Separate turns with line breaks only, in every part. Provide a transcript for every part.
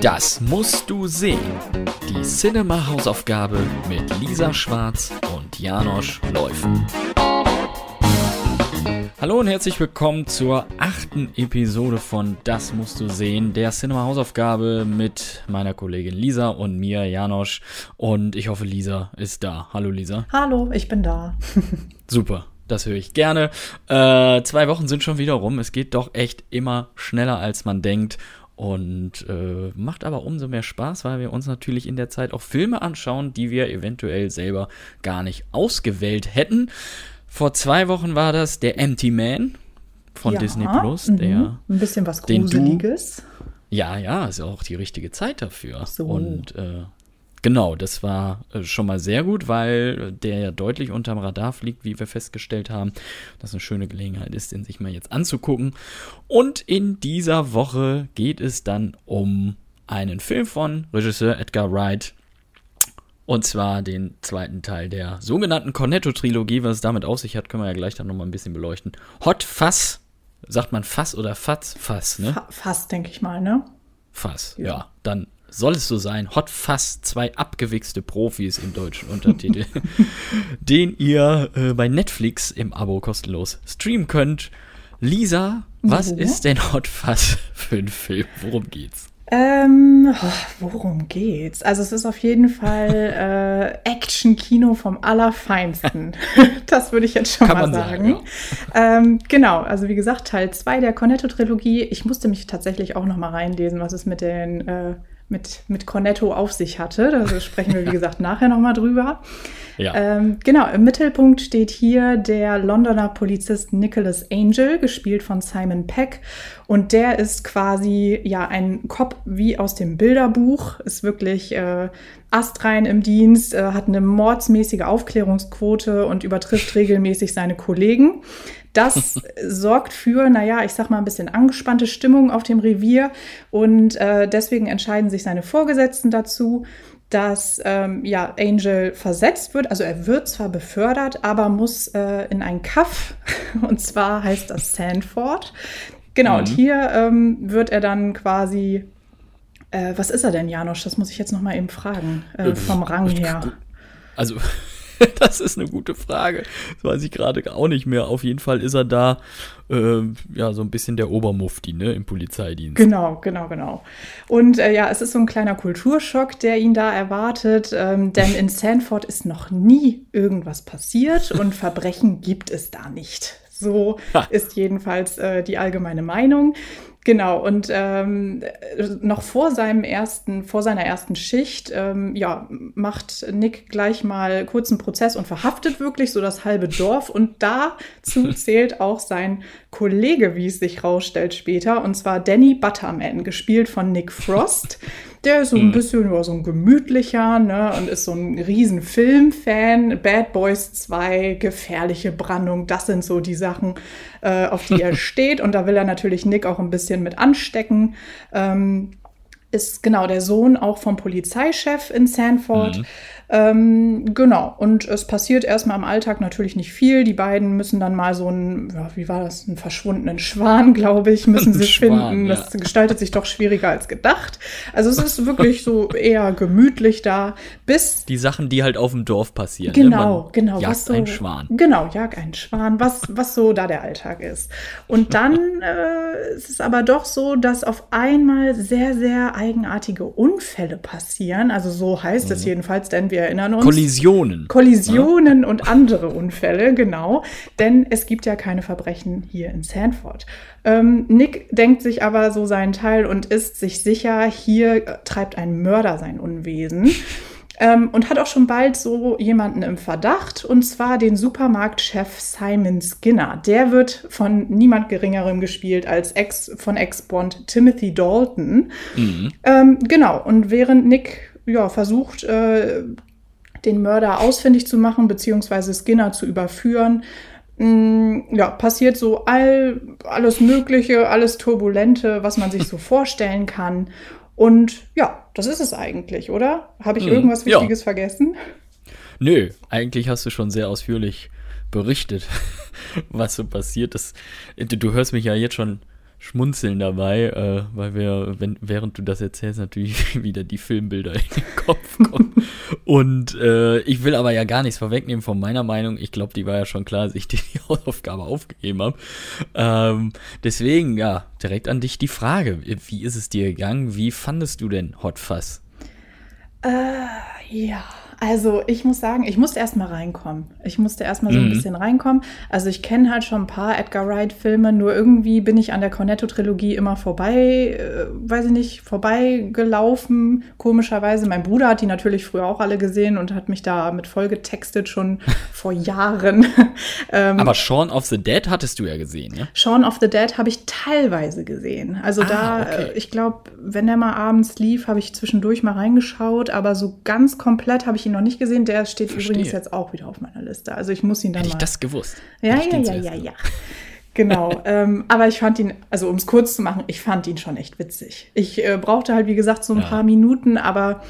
Das musst du sehen. Die Cinema-Hausaufgabe mit Lisa Schwarz und Janosch Läufen. Hallo und herzlich willkommen zur achten Episode von Das musst du sehen, der Cinema-Hausaufgabe mit meiner Kollegin Lisa und mir, Janosch. Und ich hoffe, Lisa ist da. Hallo Lisa.
Hallo, ich bin da.
Super. Das höre ich gerne. Äh, zwei Wochen sind schon wieder rum. Es geht doch echt immer schneller, als man denkt. Und äh, macht aber umso mehr Spaß, weil wir uns natürlich in der Zeit auch Filme anschauen, die wir eventuell selber gar nicht ausgewählt hätten. Vor zwei Wochen war das der Empty Man von
Ja,
Disney Plus.
mhm.
Der,
Ein bisschen was
den du-
Gruseliges.
ja, ja, ist auch die richtige Zeit dafür.
So.
Und äh, genau, das war äh, schon mal sehr gut, weil der ja deutlich unterm Radar fliegt, wie wir festgestellt haben. Das eine schöne Gelegenheit ist, den sich mal jetzt anzugucken. Und in dieser Woche geht es dann um einen Film von Regisseur Edgar Wright. Und zwar den zweiten Teil der sogenannten Cornetto-Trilogie. Was es damit auf sich hat, können wir ja gleich dann nochmal ein bisschen beleuchten. Hot Fass. Sagt man Fass oder Fatz? Fass, ne?
Fa fast, denke ich mal, ne?
Fass, ja.
Ja.
Dann soll es so sein. Hot Fass, zwei abgewichste Profis im deutschen Untertitel, den ihr äh, bei Netflix im Abo kostenlos streamen könnt. Lisa, was
Ja.
ist denn Hot Fass für ein Film? Worum geht's?
Ähm, oh, worum geht's? Also es ist auf jeden Fall äh, Action-Kino vom Allerfeinsten. das würde ich jetzt schon
Kann
mal
man
sagen.
sagen,
ähm, genau, also wie gesagt, Teil 2 der Cornetto-Trilogie. Ich musste mich tatsächlich auch noch mal reinlesen, was es mit den äh, mit, mit Cornetto auf sich hatte. Da sprechen wir, wie gesagt, nachher noch mal drüber.
Ja.
Ähm, genau, im Mittelpunkt steht hier der Londoner Polizist Nicholas Angel, gespielt von Simon Peck. Und der ist quasi ja ein Cop wie aus dem Bilderbuch, ist wirklich äh, astrein im Dienst, äh, hat eine mordsmäßige Aufklärungsquote und übertrifft regelmäßig seine Kollegen. Das sorgt für, naja, ich sag mal, ein bisschen angespannte Stimmung auf dem Revier und äh, deswegen entscheiden sich seine Vorgesetzten dazu, dass ähm, ja, Angel versetzt wird. Also er wird zwar befördert, aber muss äh, in ein Kaff. Und zwar heißt das Sandford. Genau, und
Mhm.
hier ähm, wird er dann quasi. Äh, was ist er denn, Janosch? Das muss ich jetzt noch mal eben fragen. Äh,
Äh,
vom Rang her.
Also, das ist eine gute Frage. Das weiß ich gerade auch nicht mehr. Auf jeden Fall ist er da, äh, ja, so ein bisschen der Obermufti, ne, im Polizeidienst.
Genau, genau, genau. Und äh, ja, es ist so ein kleiner Kulturschock, der ihn da erwartet, ähm, denn in Sanford ist noch nie irgendwas passiert und Verbrechen gibt es da nicht. So ist jedenfalls äh, die allgemeine Meinung. Genau, und ähm, äh, noch vor seinem ersten, vor seiner ersten Schicht, ähm, ja, macht Nick gleich mal kurzen Prozess und verhaftet wirklich so das halbe Dorf. Und dazu zählt auch sein Kollege, wie es sich rausstellt später, und zwar Danny Butterman, gespielt von Nick Frost. Der ist so ein bisschen ja, so ein gemütlicher ne, und ist so ein riesen Filmfan. Bad Boys 2, gefährliche Brandung, das sind so die Sachen, äh, auf die er steht. Und da will er natürlich Nick auch ein bisschen mit anstecken. Ähm, ist genau der Sohn auch vom Polizeichef in Sanford.
Mhm.
Ähm, genau, und es passiert erstmal im Alltag natürlich nicht viel. Die beiden müssen dann mal so einen, ja, wie war das, einen verschwundenen Schwan, glaube ich, müssen
Ein
sie finden.
ja.
Das gestaltet sich doch schwieriger als gedacht. Also es ist wirklich so eher gemütlich da, bis
Die Sachen, die halt auf dem Dorf passieren.
Genau,
ne?
Genau.
Jagt
was so,
einen Schwan.
Genau, jag einen Schwan, was, was so da der Alltag ist. Und dann äh, ist es aber doch so, dass auf einmal sehr, sehr eigenartige Unfälle passieren. Also so heißt
Mhm.
es jedenfalls, denn wir erinnern uns.
Kollisionen.
Kollisionen und andere Unfälle, genau. Denn es gibt ja keine Verbrechen hier in Sanford. Ähm, Nick denkt sich aber so seinen Teil und ist sich sicher, hier äh, treibt ein Mörder sein Unwesen. Ähm, und hat auch schon bald so jemanden im Verdacht, und zwar den Supermarktchef Simon Skinner. Der wird von niemand Geringerem gespielt als Ex von Ex-Bond Timothy Dalton.
Mhm.
Ähm, genau, und während Nick ja, versucht, äh, den Mörder ausfindig zu machen, beziehungsweise Skinner zu überführen, mh, ja, passiert so all, alles Mögliche, alles Turbulente, was man sich so vorstellen kann. Und ja, das ist es eigentlich, oder? Habe ich
Hm,
irgendwas
ja.
Wichtiges vergessen?
Nö, eigentlich hast du schon sehr ausführlich berichtet, was so passiert ist. Du hörst mich ja jetzt schon Schmunzeln dabei, äh, weil wir, wenn, während du das erzählst, natürlich wieder die Filmbilder in den Kopf kommen. Und äh, ich will aber ja gar nichts vorwegnehmen von meiner Meinung. Ich glaube, die war ja schon klar, als ich die Hausaufgabe aufgegeben habe. Ähm, deswegen, ja, direkt an dich die Frage. Wie ist es dir gegangen? Wie fandest du denn Hot Fuzz?
Äh, ja. Also ich muss sagen, ich musste erstmal reinkommen. Ich musste erstmal so ein
Mhm.
bisschen reinkommen. Also ich kenne halt schon ein paar Edgar Wright-Filme, nur irgendwie bin ich an der Cornetto-Trilogie immer vorbei, äh, weiß ich nicht, vorbeigelaufen, komischerweise. Mein Bruder hat die natürlich früher auch alle gesehen und hat mich da mit voll getextet, schon vor Jahren. ähm,
Aber Shaun of the Dead hattest du ja gesehen, ne?
Shaun of the Dead habe ich teilweise gesehen. Also
Ah,
da,
okay.
äh, ich glaube, wenn der mal abends lief, habe ich zwischendurch mal reingeschaut, aber so ganz komplett habe ich ihn noch nicht gesehen. Der steht
Verstehe.
übrigens jetzt auch wieder auf meiner Liste. Also ich muss ihn dann
Hätte ich
mal.
das gewusst.
ja,
ich
ja, ja, ja, ja. Genau, ähm, aber ich fand ihn, also um es kurz zu machen, ich fand ihn schon echt witzig. Ich äh, brauchte halt, wie gesagt, so ein
Ja.
paar Minuten, aber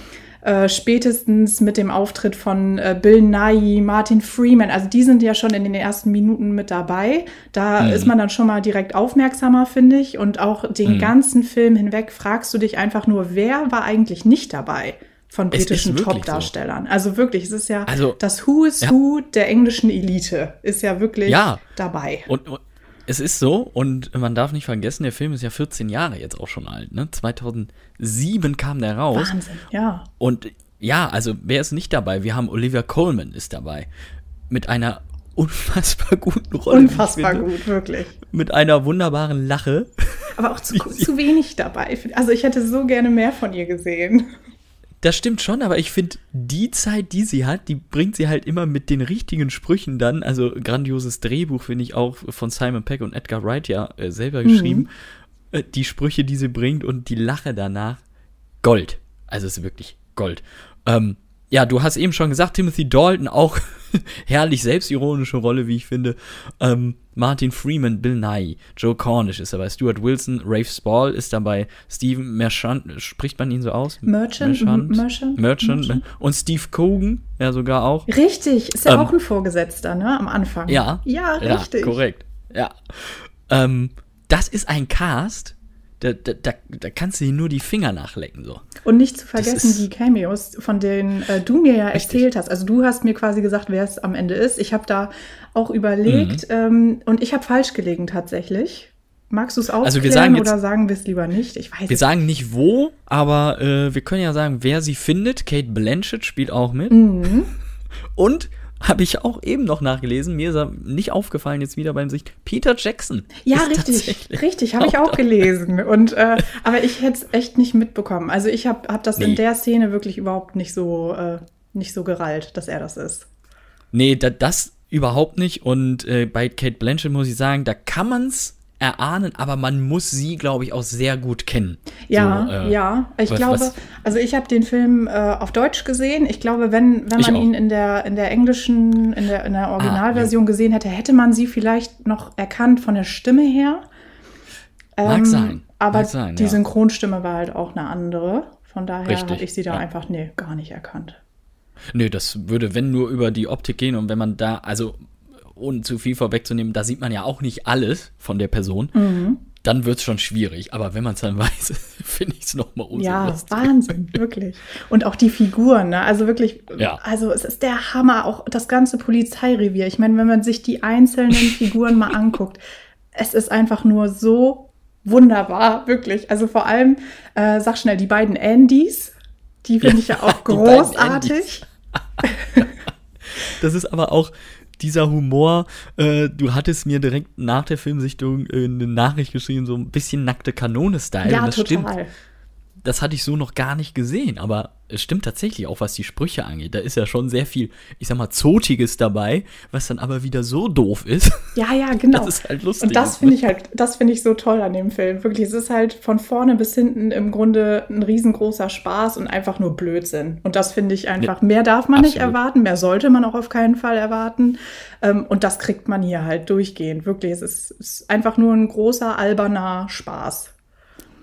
äh, spätestens mit dem Auftritt von äh, Bill Nye, Martin Freeman, also die sind ja schon in den ersten Minuten mit dabei. Da
Mhm.
ist man dann schon mal direkt aufmerksamer, finde ich. Und auch den
Mhm.
ganzen Film hinweg fragst du dich einfach nur, wer war eigentlich nicht dabei? Von britischen Top-Darstellern. Also wirklich, es ist ja
Also,
das Who is
ja.
Who der englischen Elite ist ja wirklich
Ja.
dabei.
Und, und es ist so, und man darf nicht vergessen, der Film ist ja 14 Jahre jetzt auch schon alt, ne? 2007 kam der raus.
Wahnsinn, ja.
Und ja, also wer ist nicht dabei? Wir haben Olivia Colman ist dabei. Mit einer unfassbar guten Rolle.
Unfassbar
finde.
gut, wirklich.
Mit einer wunderbaren Lache.
Aber auch zu, zu wenig dabei. Also ich hätte so gerne mehr von ihr gesehen.
Das stimmt schon, aber ich finde, die Zeit, die sie hat, die bringt sie halt immer mit den richtigen Sprüchen dann. Also grandioses Drehbuch, finde ich auch von Simon Peck und Edgar Wright ja äh, selber geschrieben. Äh, die Sprüche, die sie bringt und die Lache danach, Gold. Also es ist wirklich Gold. Ähm, ja, du hast eben schon gesagt, Timothy Dalton auch herrlich selbstironische Rolle, wie ich finde. Ähm, Martin Freeman, Bill Nye, Joe Cornish ist dabei, Stuart Wilson, Rafe Spall ist dabei, Stephen Merchant, spricht man ihn so aus?
Merchant,
Merchant,
Merchant,
Merchant,
Merchant.
und Steve Cogan, ja sogar auch.
Richtig, ist ja
Ähm,
auch ein Vorgesetzter, ne? Am Anfang.
Ja,
Ja, richtig.
Ja, korrekt. Ja. Ähm, das ist ein Cast, da, da, da, kannst du dir nur die Finger nachlecken so.
Und nicht zu vergessen die Cameos, von denen äh, du mir ja
Richtig.
erzählt hast. Also du hast mir quasi gesagt, wer es am Ende ist. Ich habe da auch überlegt
Mhm.
ähm, und ich habe falsch gelegen tatsächlich. Magst du es aufklären
Also wir sagen jetzt-
oder sagen wir es lieber nicht? Ich weiß
Wir
es
sagen nicht wo, aber äh, wir können ja sagen, wer sie findet. Kate Blanchett spielt auch mit.
Mhm.
Und habe ich auch eben noch nachgelesen, mir ist er nicht aufgefallen jetzt wieder beim Sicht, Peter Jackson.
Ja, richtig, richtig, habe ich auch gelesen. Und äh, aber ich hätte es echt nicht mitbekommen. Also ich habe hab das
Nee.
in der Szene wirklich überhaupt nicht so äh, nicht so gerallt, dass er das ist.
Nee, da, das überhaupt nicht. Und äh, bei Kate Blanchett muss ich sagen, da kann man's erahnen, aber man muss sie, glaube ich, auch sehr gut kennen.
Ja,
So, äh,
ja. Ich
was-
glaube,
was-
also ich habe den Film äh, auf Deutsch gesehen. Ich glaube, wenn, wenn man ihn in der, in der englischen, in der, in der Originalversion gesehen hätte, hätte man sie vielleicht noch erkannt von der Stimme her.
Mag sein,
Aber
mag sein,
die
ja.
Synchronstimme war halt auch eine andere. Von daher habe ich sie da
ja.
einfach, nee, gar nicht erkannt.
Nö, das würde, wenn nur über die Optik gehen und wenn man da, also ohne zu viel vorwegzunehmen, da sieht man ja auch nicht alles von der Person,
Mhm.
dann wird's schon schwierig. Aber wenn man es dann weiß, finde ich es nochmal umso
Ja,
lustiger.
Wahnsinn, wirklich. Und auch die Figuren, ne? Also wirklich,
Ja.
also es ist der Hammer, auch das ganze Polizeirevier. Ich meine, wenn man sich die einzelnen Figuren mal anguckt, es ist einfach nur so wunderbar, wirklich. Also vor allem, äh, sag schnell, die beiden Andys, die finde ich ja auch großartig.
Das ist aber auch dieser Humor, äh, du hattest mir direkt nach der Filmsichtung äh, eine Nachricht geschrieben, so ein bisschen nackte Kanone-Style.
Ja,
und das
total.
stimmt. Das hatte ich so noch gar nicht gesehen, aber es stimmt tatsächlich auch, was die Sprüche angeht. Da ist ja schon sehr viel, ich sag mal, Zotiges dabei, was dann aber wieder so doof ist.
Ja, ja, genau.
Das ist halt lustig.
Und das finde ich halt, das finde ich so toll an dem Film. Wirklich, es ist halt von vorne bis hinten im Grunde ein riesengroßer Spaß und einfach nur Blödsinn. Und das finde ich einfach, mehr darf man nicht
absolut.
erwarten, mehr sollte man auch auf keinen Fall erwarten. Ähm, Und das kriegt man hier halt durchgehend. Wirklich, es ist, es ist einfach nur ein großer, alberner Spaß.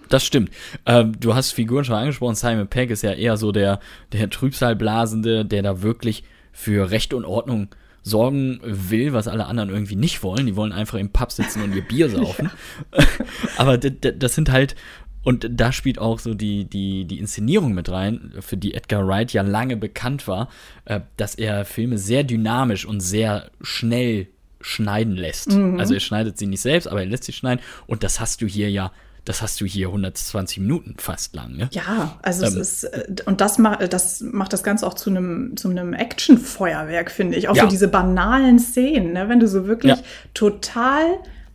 Das stimmt. Ähm, du hast Figuren schon angesprochen. Simon Pegg ist ja eher so der, der Trübsalblasende, der da wirklich für Recht und Ordnung sorgen will, was alle anderen irgendwie nicht wollen. Die wollen einfach im Pub sitzen und ihr Bier saufen. Aber das sind halt, und da spielt auch so die, die, die Inszenierung mit rein, für die Edgar Wright ja lange bekannt war, äh, dass er Filme sehr dynamisch und sehr schnell schneiden lässt. Mhm. Also er schneidet sie nicht selbst, aber er lässt sie schneiden. Und das hast du hier ja das hast du hier 120 Minuten fast lang. Ne?
Ja, also ähm, es ist, äh, und das, ma das macht das Ganze auch zu einem zu einem Actionfeuerwerk, finde ich. Auch ja. so diese banalen Szenen, ne? wenn du so wirklich ja. total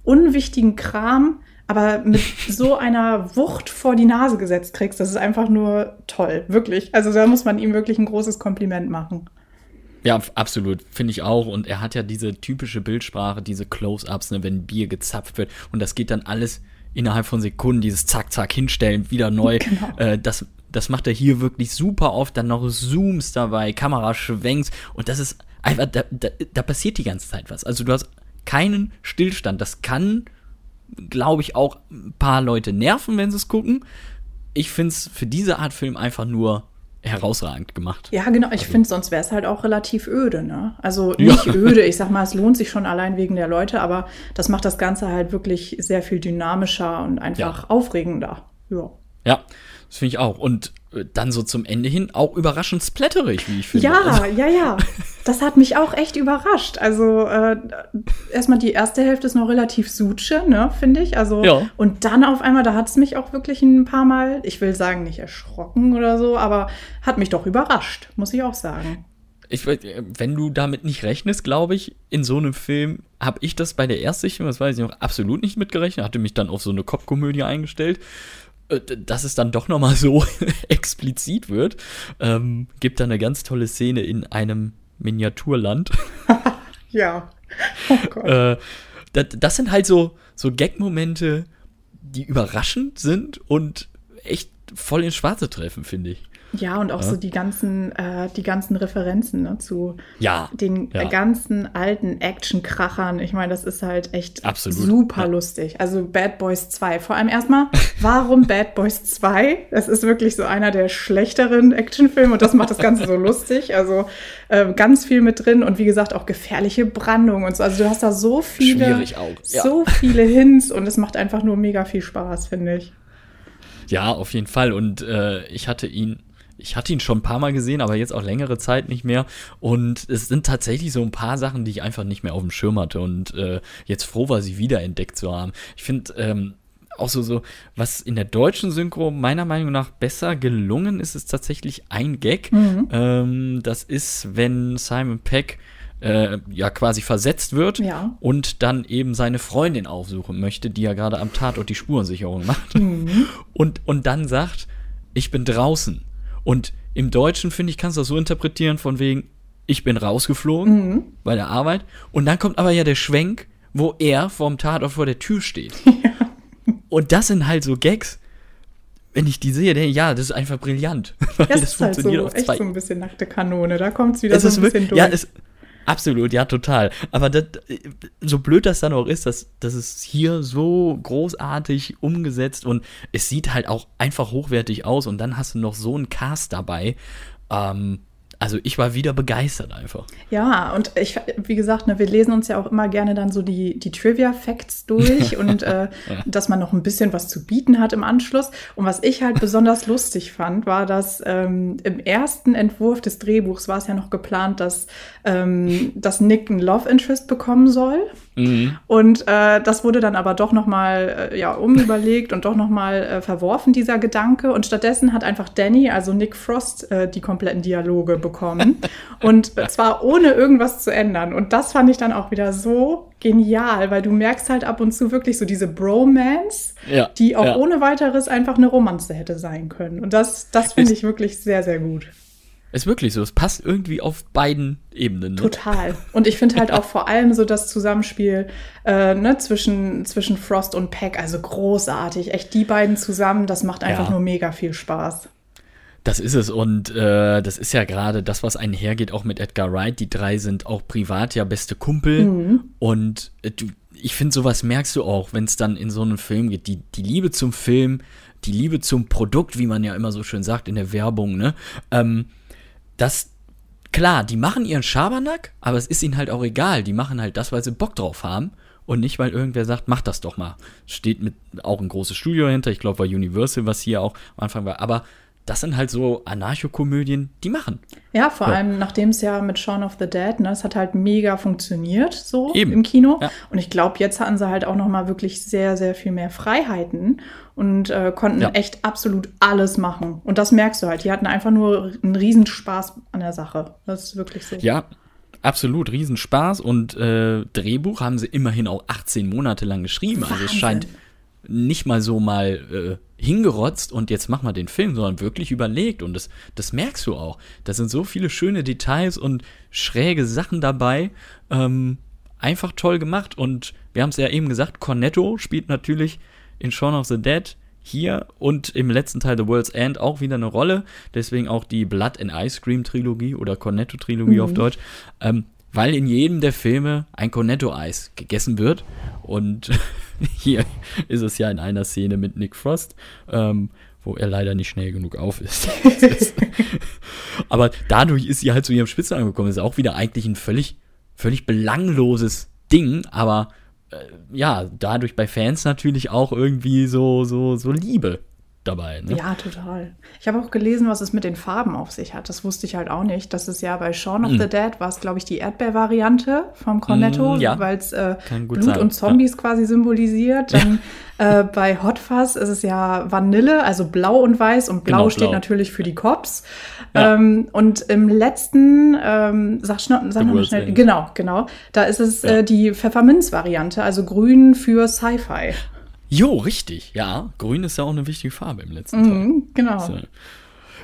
unwichtigen Kram, aber mit so einer Wucht vor die Nase gesetzt kriegst, das ist einfach nur toll, wirklich. Also da muss man ihm wirklich ein großes Kompliment machen.
Ja, absolut, finde ich auch. Und er hat ja diese typische Bildsprache, diese Close-ups, ne, wenn Bier gezapft wird. Und das geht dann alles innerhalb von Sekunden dieses Zack, Zack hinstellen, wieder neu. Genau. Äh, das, das macht er hier wirklich super oft. Dann noch Zooms dabei, Kameraschwenks. Und das ist einfach, da, da, da passiert die ganze Zeit was. Also du hast keinen Stillstand. Das kann, glaube ich, auch ein paar Leute nerven, wenn sie es gucken. Ich finde es für diese Art Film einfach nur herausragend gemacht.
Ja, genau. Ich also. finde, sonst wäre es halt auch relativ öde, ne? Also nicht ja. öde, ich sag mal, es lohnt sich schon allein wegen der Leute, aber das macht das Ganze halt wirklich sehr viel dynamischer und einfach ja. aufregender.
Ja. Ja, das finde ich auch. Und dann so zum Ende hin auch überraschend splatterig, wie ich finde.
Ja, also. ja, ja. Das hat mich auch echt überrascht. Also äh, erstmal die erste Hälfte ist noch relativ suche, ne, finde ich. Also ja. und dann auf einmal, da hat es mich auch wirklich ein paar Mal, ich will sagen, nicht erschrocken oder so, aber hat mich doch überrascht, muss ich auch sagen.
Ich, wenn du damit nicht rechnest, glaube ich, in so einem Film habe ich das bei der Erstsichtung, das weiß ich noch, absolut nicht mitgerechnet, hatte mich dann auf so eine Kopfkomödie eingestellt äh, dass es dann doch nochmal so explizit wird, ähm, gibt da eine ganz tolle Szene in einem Miniaturland.
ja.
Oh Gott. äh, das, das, sind halt so, so Gag-Momente, die überraschend sind und echt voll ins Schwarze treffen, finde ich.
Ja, und auch ja. so die ganzen, äh, die ganzen Referenzen ne, zu
ja,
den
ja.
ganzen alten Action-Krachern. Ich meine, das ist halt echt Absolut. super lustig. Also Bad Boys 2. Vor allem erstmal, warum Bad Boys 2? Das ist wirklich so einer der schlechteren Actionfilme und das macht das Ganze so lustig. Also äh, ganz viel mit drin und wie gesagt auch gefährliche Brandung und so. Also du hast da so viele, so viele Hints und es macht einfach nur mega viel Spaß, finde ich.
Ja, auf jeden Fall. Und äh, ich hatte ihn ich hatte ihn schon ein paar Mal gesehen, aber jetzt auch längere Zeit nicht mehr. Und es sind tatsächlich so ein paar Sachen, die ich einfach nicht mehr auf dem Schirm hatte und äh, jetzt froh war, sie wiederentdeckt zu haben. Ich finde ähm, auch so, so, was in der deutschen Synchro meiner Meinung nach besser gelungen ist, ist tatsächlich ein Gag. Mhm. Ähm, das ist, wenn Simon Peck äh, ja quasi versetzt wird
ja.
und dann eben seine Freundin aufsuchen möchte, die ja gerade am Tatort die Spurensicherung macht. Mhm. Und, und dann sagt, ich bin draußen. Und im Deutschen, finde ich, kannst du das so interpretieren, von wegen, ich bin rausgeflogen mhm. bei der Arbeit. Und dann kommt aber ja der Schwenk, wo er vorm Tatort vor der Tür steht. Ja. Und das sind halt so Gags. Wenn ich die sehe, denke ich, ja, das ist einfach brillant.
Weil das, das funktioniert halt so, auf zwei. echt so ein bisschen nackte Kanone. Da kommt es wieder es so ein bisschen wirklich, durch.
Ja, es, Absolut, ja, total. Aber das, so blöd das dann auch ist, dass, dass es hier so großartig umgesetzt und es sieht halt auch einfach hochwertig aus und dann hast du noch so einen Cast dabei. Ähm, also ich war wieder begeistert einfach.
Ja, und ich, wie gesagt, ne, wir lesen uns ja auch immer gerne dann so die, die Trivia-Facts durch und äh, dass man noch ein bisschen was zu bieten hat im Anschluss. Und was ich halt besonders lustig fand, war, dass ähm, im ersten Entwurf des Drehbuchs war es ja noch geplant, dass, ähm, dass Nick ein Love Interest bekommen soll. Mhm. Und äh, das wurde dann aber doch nochmal äh, ja, umüberlegt und doch nochmal äh, verworfen, dieser Gedanke. Und stattdessen hat einfach Danny, also Nick Frost, äh, die kompletten Dialoge bekommen. und zwar ohne irgendwas zu ändern. Und das fand ich dann auch wieder so genial, weil du merkst halt ab und zu wirklich so diese Bromance, ja, die auch ja. ohne weiteres einfach eine Romanze hätte sein können. Und das, das finde ich wirklich sehr, sehr gut.
Ist wirklich so. Es passt irgendwie auf beiden Ebenen.
Ne? Total. Und ich finde halt auch vor allem so das Zusammenspiel äh, ne, zwischen, zwischen Frost und Peck, also großartig. Echt die beiden zusammen, das macht einfach ja. nur mega viel Spaß.
Das ist es und äh, das ist ja gerade das, was einhergeht, auch mit Edgar Wright. Die drei sind auch privat ja beste Kumpel mhm. und äh, du, ich finde, sowas merkst du auch, wenn es dann in so einen Film geht. Die, die Liebe zum Film, die Liebe zum Produkt, wie man ja immer so schön sagt in der Werbung, ne? Ähm, das klar, die machen ihren Schabernack, aber es ist ihnen halt auch egal. Die machen halt das, weil sie Bock drauf haben und nicht, weil irgendwer sagt, mach das doch mal. Steht mit auch ein großes Studio dahinter. Ich glaube, war Universal, was hier auch am Anfang war. Aber das sind halt so Anarchokomödien, die machen.
Ja, vor ja. allem nachdem es ja mit Shaun of the Dead, ne, es hat halt mega funktioniert so
Eben.
im Kino.
Ja.
Und ich glaube, jetzt hatten sie halt auch noch mal wirklich sehr, sehr viel mehr Freiheiten und äh, konnten
Ja.
echt absolut alles machen. Und das merkst du halt. Die hatten einfach nur einen Riesenspaß an der Sache. Das ist wirklich so.
Ja, absolut, Riesenspaß. Und äh, Drehbuch haben sie immerhin auch 18 Monate lang geschrieben. Also es
Wahnsinn.
scheint nicht mal so mal äh, hingerotzt und jetzt mach mal den Film, sondern wirklich überlegt. Und das, das merkst du auch. Da sind so viele schöne Details und schräge Sachen dabei. Ähm, einfach toll gemacht. Und wir haben es ja eben gesagt, Cornetto spielt natürlich in Shaun of the Dead hier und im letzten Teil The World's End auch wieder eine Rolle. Deswegen auch die Blood and Ice Cream Trilogie oder Cornetto Trilogie auf Deutsch. Ähm, weil in jedem der Filme ein Cornetto-Eis gegessen wird. Und hier ist es ja in einer Szene mit Nick Frost, ähm, wo er leider nicht schnell genug auf ist. Aber dadurch ist sie halt zu ihrem Spitze angekommen. Ist auch wieder eigentlich ein völlig, völlig belangloses Ding, aber äh, ja, dadurch bei Fans natürlich auch irgendwie so, so, so Liebe dabei. Ne?
Ja, total. Ich habe auch gelesen, was es mit den Farben auf sich hat. Das wusste ich halt auch nicht. Das ist ja bei Shaun of the Dead war es, glaube ich, die Erdbeer-Variante vom Cornetto,
Mm, ja.
weil es äh, Blut
sein,
und Zombies quasi symbolisiert. Dann äh, bei Hot Fuzz ist es ja Vanille, also blau und weiß. Und blau
Genau,
steht
blau.
natürlich für die Cops.
Ja.
Ähm, und im letzten, ähm, sag, schna- sag
The
noch mal
World's
schnell,
End.
genau, genau. Da ist es
Ja.
äh, die Pfefferminz-Variante, also grün für Sci-Fi.
Jo, richtig. Ja, grün ist ja auch eine wichtige Farbe im letzten Teil.
Mhm, genau.
So.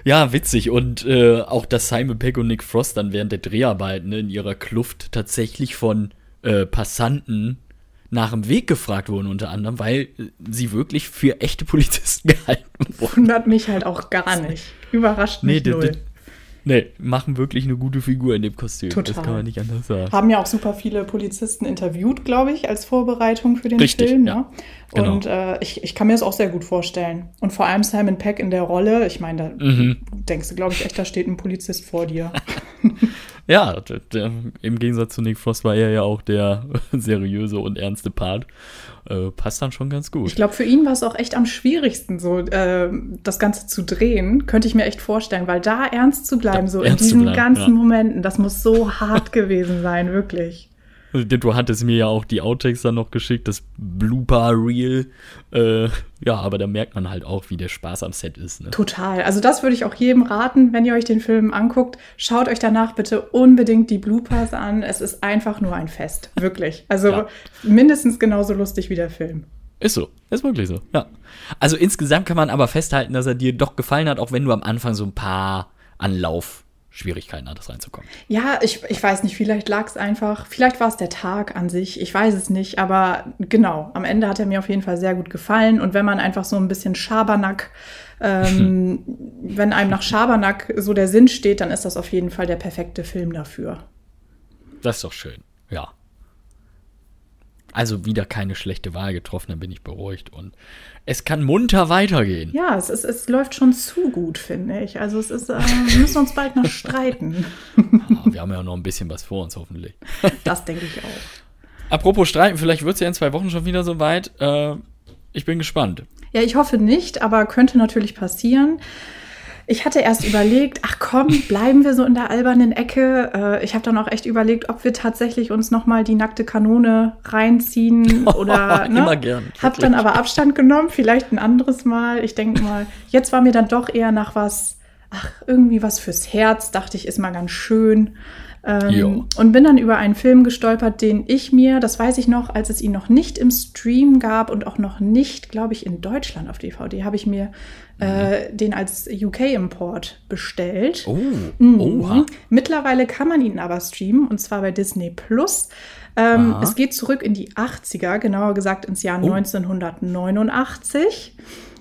Ja, witzig. Und äh, auch, dass Simon Peck und Nick Frost dann während der Dreharbeiten ne, in ihrer Kluft tatsächlich von äh, Passanten nach dem Weg gefragt wurden, unter anderem, weil äh, sie wirklich für echte Polizisten gehalten wurden.
Wundert mich halt auch gar nicht. Überrascht mich
d-
null.
Nee, machen wirklich eine gute Figur in dem Kostüm. Das
Total.
kann man nicht anders sagen.
Haben ja auch super viele Polizisten interviewt, glaube ich, als Vorbereitung für den
Richtig,
Film.
ja.
Ne?
Genau.
Und äh, ich, ich kann mir das auch sehr gut vorstellen. Und vor allem Simon Peck in der Rolle. Ich meine, da
Mhm.
denkst du, glaube ich, echt, da steht ein Polizist vor dir.
Ja, der, der, im Gegensatz zu Nick Frost war er ja auch der seriöse und ernste Part. Äh, passt dann schon ganz gut.
Ich glaube, für ihn war es auch echt am schwierigsten, so äh, das Ganze zu drehen. Könnte ich mir echt vorstellen, weil da ernst zu bleiben,
Ja,
so in diesen
bleiben,
ganzen
ja.
Momenten, das muss so hart gewesen sein, wirklich.
Du hattest mir ja auch die Outtakes dann noch geschickt, das Blooper-Reel. Äh, ja, aber da merkt man halt auch, wie der Spaß am Set ist. Ne?
Total. Also das würde ich auch jedem raten, wenn ihr euch den Film anguckt. Schaut euch danach bitte unbedingt die Bloopers an. Es ist einfach nur ein Fest. Wirklich. Also
Ja.
mindestens genauso lustig wie der Film.
Ist so, ist wirklich so, ja. Also insgesamt kann man aber festhalten, dass er dir doch gefallen hat, auch wenn du am Anfang so ein paar Anlaufschwierigkeiten hattest reinzukommen.
Ja, ich, ich weiß nicht, vielleicht lag es einfach, vielleicht war es der Tag an sich, ich weiß es nicht, aber genau, am Ende hat er mir auf jeden Fall sehr gut gefallen und wenn man einfach so ein bisschen Schabernack, ähm, wenn einem nach Schabernack so der Sinn steht, dann ist das auf jeden Fall der perfekte Film dafür.
Das ist doch schön, ja. Also wieder keine schlechte Wahl getroffen, dann bin ich beruhigt und es kann munter weitergehen.
Ja, es, ist, es läuft schon zu gut, finde ich. Also es ist, äh, wir müssen uns bald noch streiten.
Ah, wir haben ja noch ein bisschen was vor uns hoffentlich.
Das denke ich auch.
Apropos streiten, vielleicht wird es ja in zwei Wochen schon wieder soweit. Äh, ich bin gespannt.
Ja, ich hoffe nicht, aber könnte natürlich passieren. Ich hatte erst überlegt, ach komm, bleiben wir so in der albernen Ecke. Äh, ich habe dann auch echt überlegt, ob wir tatsächlich uns nochmal die nackte Kanone reinziehen oder. ne?
Immer gern,
Hab dann aber Abstand genommen, vielleicht ein anderes Mal. Ich denke mal, jetzt war mir dann doch eher nach was, ach, irgendwie was fürs Herz, dachte ich, ist mal ganz schön. Ähm, und bin dann über einen Film gestolpert, den ich mir, das weiß ich noch, als es ihn noch nicht im Stream gab und auch noch nicht, glaube ich, in Deutschland auf DVD, habe ich mir äh, den als UK-Import bestellt.
Oh,
Mhm. Mittlerweile kann man ihn aber streamen und zwar bei Disney Plus. Ähm, es geht zurück in die 80er, genauer gesagt ins Jahr
Oh.
1989.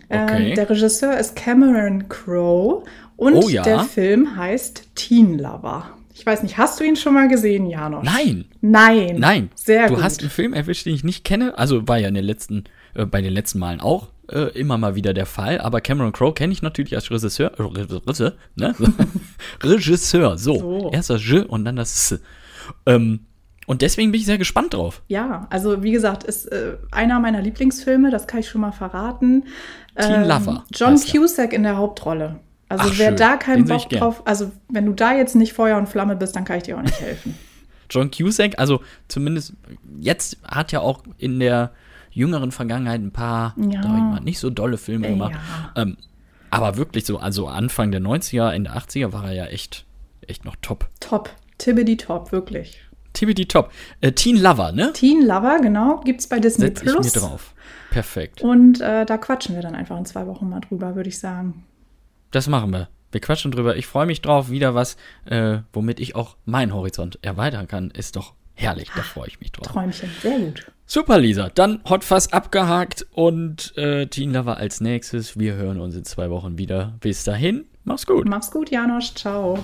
Okay.
Ähm, der Regisseur ist Cameron Crowe und
Oh ja.
der Film heißt Teen Lover. Ich weiß nicht, hast du ihn schon mal gesehen, Janosch?
Nein,
Nein.
nein.
Sehr
du
gut.
hast einen Film erwischt, den ich nicht kenne. Also war ja in den letzten, äh, bei den letzten Malen auch äh, immer mal wieder der Fall, aber Cameron Crowe kenne ich natürlich als Regisseur. Äh, Regisseur, ne? Regisseur, so.
So.
Erst das J und dann das S. Ähm, und deswegen bin ich sehr gespannt drauf.
Ja, also wie gesagt, ist äh, einer meiner Lieblingsfilme, das kann ich schon mal verraten.
Teen Lover
John. Cusack in der Hauptrolle. Also
Ach,
wer
schön.
da keinen
Den ich
Bock drauf, also wenn du da jetzt nicht Feuer und Flamme bist, dann kann ich dir auch nicht helfen.
John Cusack, also zumindest jetzt hat ja auch in der jüngeren Vergangenheit ein paar,
Ja.
ich mal, nicht so dolle Filme
Äh,
gemacht.
ja.
Ähm, aber wirklich so, also Anfang der 90er, Ende 80er war er ja echt, echt noch top.
top, Tibbidi top, wirklich.
TBD top. Äh, Teen Lover, ne?
Teen Lover, genau, gibt's bei Disney
Setz ich
Plus.
mir drauf. Perfekt.
Und äh, da quatschen wir dann einfach in zwei Wochen mal drüber, würde ich sagen.
Das machen wir. Wir quatschen drüber. Ich freue mich drauf. Wieder was, äh, womit ich auch meinen Horizont erweitern kann. Ist doch herrlich. Da freue ich mich drauf.
Träumchen, sehr gut.
Super, Lisa. Dann Hot Fuzz abgehakt und äh, Teen Lover als nächstes. Wir hören uns in zwei Wochen wieder. Bis dahin, mach's gut.
Mach's gut, Janosch, ciao.